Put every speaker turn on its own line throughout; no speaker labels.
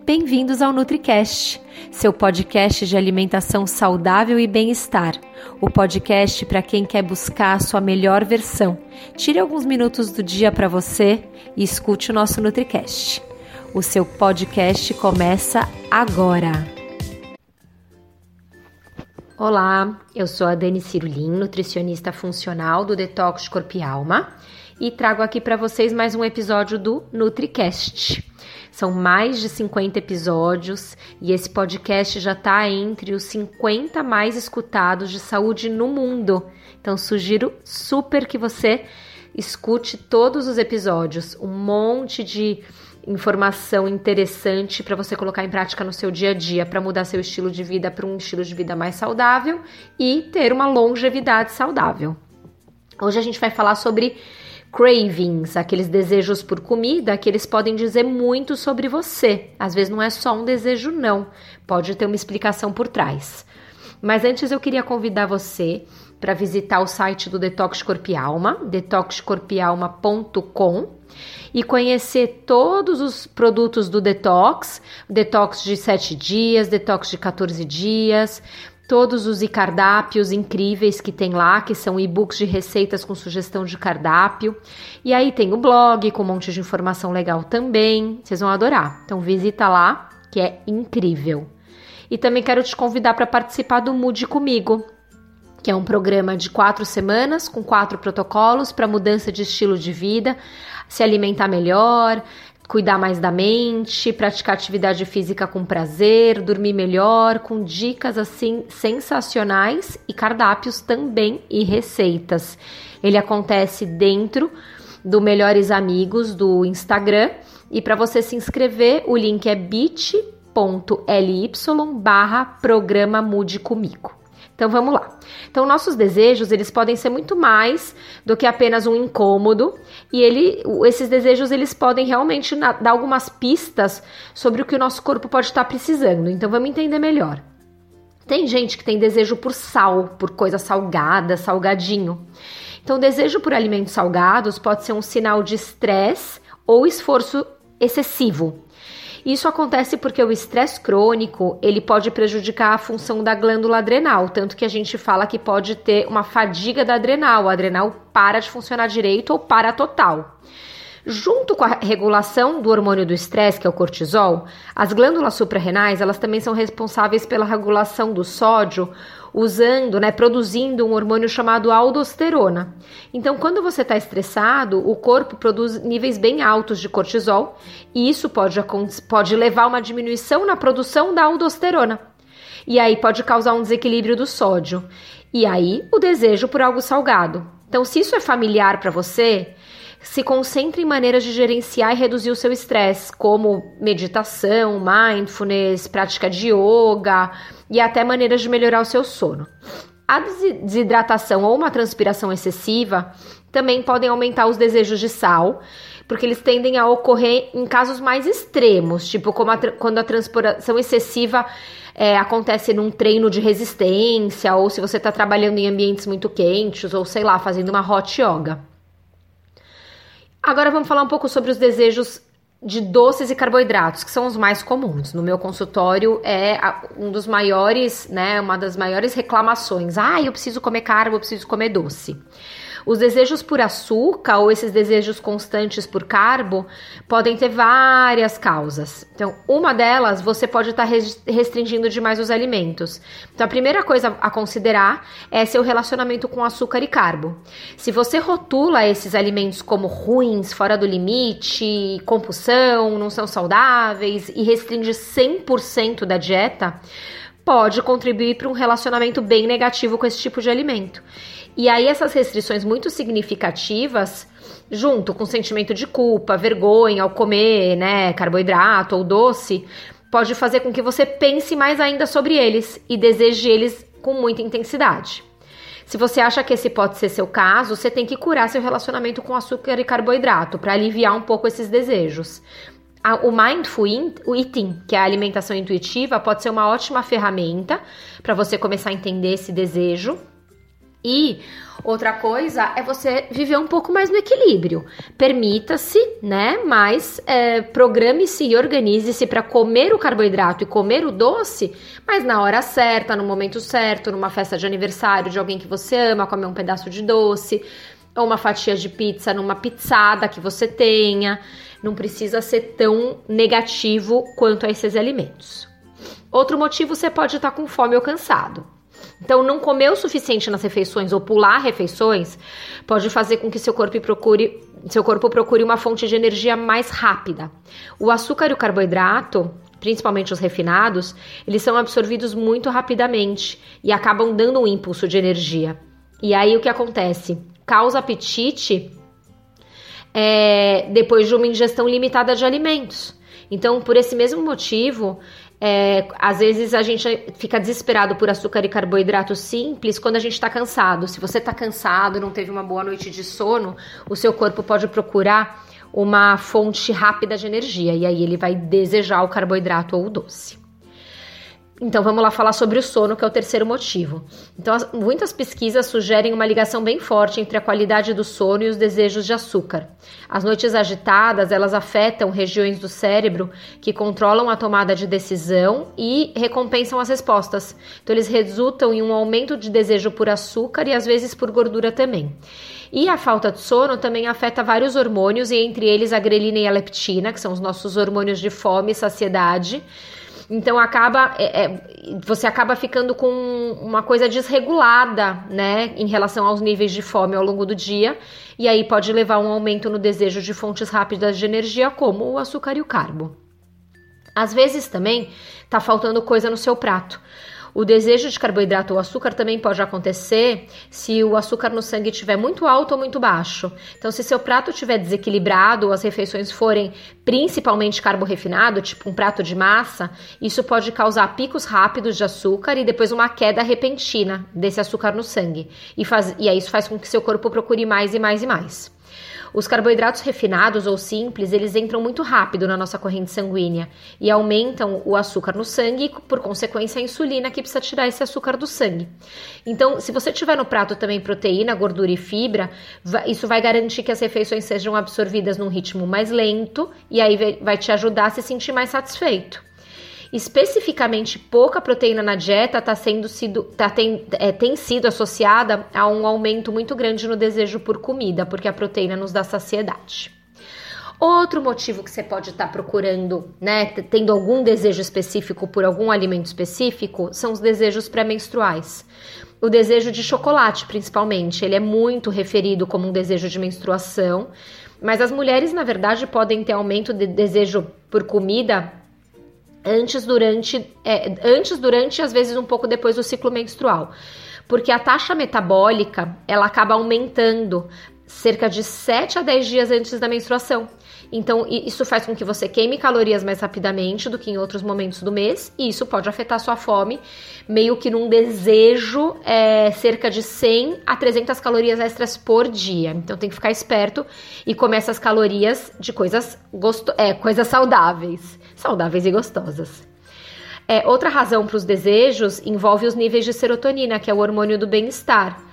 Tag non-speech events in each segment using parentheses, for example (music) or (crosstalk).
Bem-vindos ao NutriCast, seu podcast de alimentação saudável e bem-estar. O podcast para quem quer buscar a sua melhor versão. Tire alguns minutos do dia para você e escute o nosso NutriCast. O seu podcast começa agora. Olá, eu sou a Dani Cirulim, nutricionista funcional do Detox Corpo e Alma, e trago aqui para vocês mais um episódio do NutriCast. São mais de 50 episódios e esse podcast já está entre os 50 mais escutados de saúde no mundo. Então sugiro super que você escute todos os episódios, um monte de informação interessante para você colocar em prática no seu dia a dia, para mudar seu estilo de vida para um estilo de vida mais saudável e ter uma longevidade saudável. Hoje a gente vai falar sobre cravings, aqueles desejos por comida que eles podem dizer muito sobre você. Às vezes não é só um desejo, não, pode ter uma explicação por trás. Mas antes eu queria convidar você para visitar o site do Detox Corpo Alma, detoxcorpialma.com e conhecer todos os produtos do Detox, Detox de 7 dias, Detox de 14 dias, todos os cardápios incríveis que tem lá, que são e-books de receitas com sugestão de cardápio. E aí tem o blog com um monte de informação legal também. Vocês vão adorar. Então visita lá, que é incrível. E também quero te convidar para participar do Mude comigo, que é um programa de quatro semanas com quatro protocolos para mudança de estilo de vida, se alimentar melhor, cuidar mais da mente, praticar atividade física com prazer, dormir melhor, com dicas assim sensacionais e cardápios também e receitas. Ele acontece dentro do Melhores Amigos do Instagram e para você se inscrever, o link é bit.ly barra programa Mude Comigo. Então vamos lá. Então nossos desejos, eles podem ser muito mais do que apenas um incômodo, e ele, esses desejos eles podem realmente dar algumas pistas sobre o que o nosso corpo pode estar precisando. Então vamos entender melhor. Tem gente que tem desejo por sal, por coisa salgada, salgadinho. Então, desejo por alimentos salgados pode ser um sinal de estresse ou esforço excessivo. Isso acontece porque o estresse crônico, ele pode prejudicar a função da glândula adrenal, tanto que a gente fala que pode ter uma fadiga da adrenal, a adrenal para de funcionar direito ou para total. Junto com a regulação do hormônio do estresse, que é o cortisol, as glândulas suprarrenais, elas também são responsáveis pela regulação do sódio, usando, né, produzindo um hormônio chamado aldosterona. Então, quando você está estressado, o corpo produz níveis bem altos de cortisol e isso pode, pode levar a uma diminuição na produção da aldosterona. E aí pode causar um desequilíbrio do sódio. E aí o desejo por algo salgado. Então, se isso é familiar para você, se concentre em maneiras de gerenciar e reduzir o seu estresse, como meditação, mindfulness, prática de yoga e até maneiras de melhorar o seu sono. A desidratação ou uma transpiração excessiva também podem aumentar os desejos de sal, porque eles tendem a ocorrer em casos mais extremos, tipo a quando a transpiração excessiva é, acontece num treino de resistência, ou se você está trabalhando em ambientes muito quentes, ou sei lá, fazendo uma hot yoga. Agora vamos falar um pouco sobre os desejos de doces e carboidratos, que são os mais comuns. No meu consultório é um dos maiores, né, uma das maiores reclamações. Ah, eu preciso comer carbo, eu preciso comer doce. Os desejos por açúcar ou esses desejos constantes por carbo podem ter várias causas. Então, uma delas, você pode estar restringindo demais os alimentos. Então, a primeira coisa a considerar é seu relacionamento com açúcar e carbo. Se você rotula esses alimentos como ruins, fora do limite, compulsão, não são saudáveis e restringe 100% da dieta, pode contribuir para um relacionamento bem negativo com esse tipo de alimento. E aí essas restrições muito significativas, junto com sentimento de culpa, vergonha ao comer, né, carboidrato ou doce, pode fazer com que você pense mais ainda sobre eles e deseje eles com muita intensidade. Se você acha que esse pode ser seu caso, você tem que curar seu relacionamento com açúcar e carboidrato para aliviar um pouco esses desejos. O Mindful Eating, que é a alimentação intuitiva, pode ser uma ótima ferramenta para você começar a entender esse desejo E outra coisa é você viver um pouco mais no equilíbrio. Permita-se, né? Mas é, programe-se e organize-se para comer o carboidrato e comer o doce, mas na hora certa, no momento certo, numa festa de aniversário de alguém que você ama, comer um pedaço de doce, ou uma fatia de pizza numa pizzada que você tenha. Não precisa ser tão negativo quanto a esses alimentos. Outro motivo, você pode estar com fome ou cansado. Então, não comer o suficiente nas refeições ou pular refeições pode fazer com que seu corpo procure, seu corpo procure uma fonte de energia mais rápida. O açúcar e o carboidrato, principalmente os refinados, eles são absorvidos muito rapidamente e acabam dando um impulso de energia. E aí o que acontece? Causa apetite é, depois de uma ingestão limitada de alimentos. Então, por esse mesmo motivo, é, às vezes a gente fica desesperado por açúcar e carboidrato simples quando a gente está cansado. Se você está cansado, não teve uma boa noite de sono, o seu corpo pode procurar uma fonte rápida de energia e aí ele vai desejar o carboidrato ou o doce. Então vamos lá falar sobre o sono, que é o terceiro motivo. Então, as, muitas pesquisas sugerem uma ligação bem forte entre a qualidade do sono e os desejos de açúcar. As noites agitadas, elas afetam regiões do cérebro que controlam a tomada de decisão e recompensam as respostas. Então, eles resultam em um aumento de desejo por açúcar e às vezes por gordura também. E a falta de sono também afeta vários hormônios, e entre eles a grelina e a leptina, que são os nossos hormônios de fome e saciedade então acaba é, é, você acaba ficando com uma coisa desregulada, né, em relação aos níveis de fome ao longo do dia, e aí pode levar a um aumento no desejo de fontes rápidas de energia, como o açúcar e o carbo. Às vezes também tá faltando coisa no seu prato. O desejo de carboidrato ou açúcar também pode acontecer se o açúcar no sangue estiver muito alto ou muito baixo. Então, se seu prato estiver desequilibrado ou as refeições forem principalmente carbo refinado, tipo um prato de massa, isso pode causar picos rápidos de açúcar e depois uma queda repentina desse açúcar no sangue. E, faz, e aí isso faz com que seu corpo procure mais e mais e mais. Os carboidratos refinados ou simples, eles entram muito rápido na nossa corrente sanguínea e aumentam o açúcar no sangue e, por consequência, a insulina que precisa tirar esse açúcar do sangue. Então, se você tiver no prato também proteína, gordura e fibra, isso vai garantir que as refeições sejam absorvidas num ritmo mais lento e aí vai te ajudar a se sentir mais satisfeito especificamente pouca proteína na dieta tá sendo sido, tá tem, é, tem sido associada a um aumento muito grande no desejo por comida, porque a proteína nos dá saciedade. Outro motivo que você pode estar tá procurando, né, tendo algum desejo específico por algum alimento específico, são os desejos pré-menstruais. O desejo de chocolate, principalmente, ele é muito referido como um desejo de menstruação, mas as mulheres, na verdade, podem ter aumento de desejo por comida antes, durante, é, antes, durante e às vezes um pouco depois do ciclo menstrual. Porque a taxa metabólica ela acaba aumentando cerca de 7 a 10 dias antes da menstruação. Então, isso faz com que você queime calorias mais rapidamente do que em outros momentos do mês, e isso pode afetar sua fome, meio que num desejo é, cerca de 100 a 300 calorias extras por dia. Então, tem que ficar esperto e comer essas calorias de coisas, gosto é, coisas saudáveis, saudáveis e gostosas. É, outra razão para os desejos envolve os níveis de serotonina, que é o hormônio do bem-estar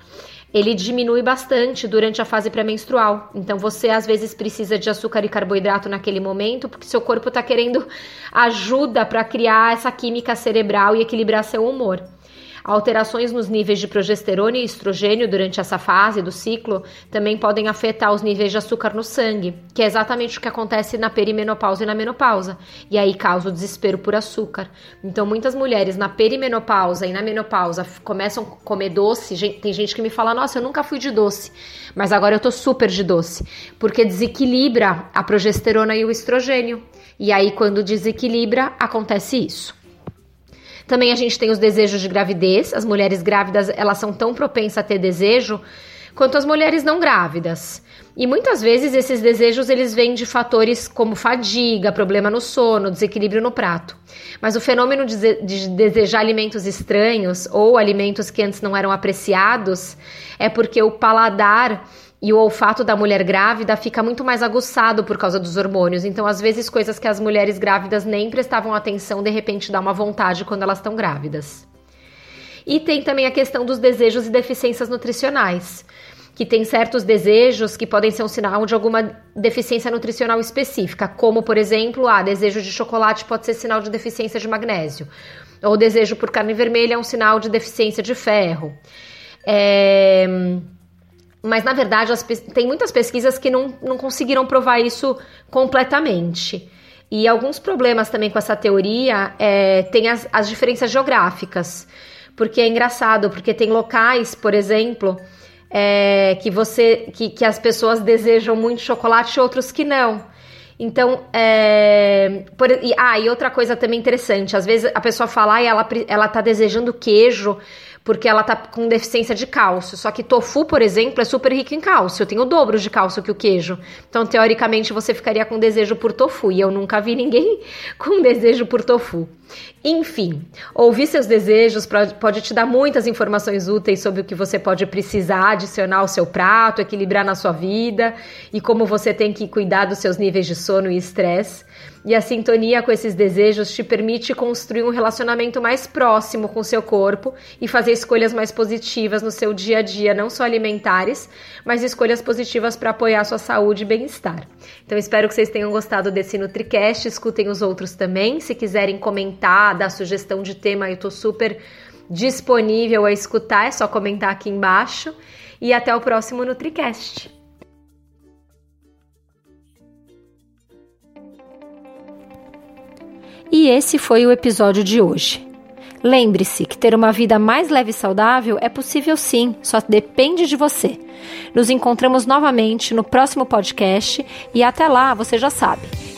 ele diminui bastante durante a fase pré-menstrual. Então você às vezes precisa de açúcar e carboidrato naquele momento, porque seu corpo está querendo ajuda para criar essa química cerebral e equilibrar seu humor. Alterações nos níveis de progesterona e estrogênio durante essa fase do ciclo também podem afetar os níveis de açúcar no sangue, que é exatamente o que acontece na perimenopausa e na menopausa, e aí causa o desespero por açúcar. Então, muitas mulheres na perimenopausa e na menopausa começam a comer doce. Tem gente que me fala: Nossa, eu nunca fui de doce, mas agora eu tô super de doce, porque desequilibra a progesterona e o estrogênio. E aí, quando desequilibra, acontece isso. Também a gente tem os desejos de gravidez. As mulheres grávidas, elas são tão propensas a ter desejo quanto as mulheres não grávidas. E muitas vezes esses desejos eles vêm de fatores como fadiga, problema no sono, desequilíbrio no prato. Mas o fenômeno de, de desejar alimentos estranhos ou alimentos que antes não eram apreciados é porque o paladar e o olfato da mulher grávida fica muito mais aguçado por causa dos hormônios. Então, às vezes, coisas que as mulheres grávidas nem prestavam atenção, de repente dá uma vontade quando elas estão grávidas. E tem também a questão dos desejos e deficiências nutricionais que tem certos desejos que podem ser um sinal de alguma deficiência nutricional específica, como, por exemplo, ah, desejo de chocolate pode ser sinal de deficiência de magnésio, ou desejo por carne vermelha é um sinal de deficiência de ferro. É... Mas, na verdade, as, tem muitas pesquisas que não, não conseguiram provar isso completamente. E alguns problemas também com essa teoria é, tem as, as diferenças geográficas. Porque é engraçado, porque tem locais, por exemplo, é, que você que, que as pessoas desejam muito chocolate e outros que não. Então, é, por, e, ah, e outra coisa também interessante, às vezes a pessoa fala, e ela, ela tá desejando queijo porque ela tá com deficiência de cálcio. Só que tofu, por exemplo, é super rico em cálcio. Tem o dobro de cálcio que o queijo. Então, teoricamente, você ficaria com desejo por tofu. E eu nunca vi ninguém (laughs) com desejo por tofu. Enfim, ouvir seus desejos pode te dar muitas informações úteis sobre o que você pode precisar adicionar ao seu prato, equilibrar na sua vida e como você tem que cuidar dos seus níveis de sono e estresse. E a sintonia com esses desejos te permite construir um relacionamento mais próximo com seu corpo e fazer escolhas mais positivas no seu dia a dia, não só alimentares, mas escolhas positivas para apoiar a sua saúde e bem-estar. Então espero que vocês tenham gostado desse NutriCast, escutem os outros também. Se quiserem comentar, dar sugestão de tema, eu estou super disponível a escutar, é só comentar aqui embaixo. E até o próximo NutriCast. E esse foi o episódio de hoje. Lembre-se que ter uma vida mais leve e saudável é possível sim, só depende de você. Nos encontramos novamente no próximo podcast e até lá, você já sabe.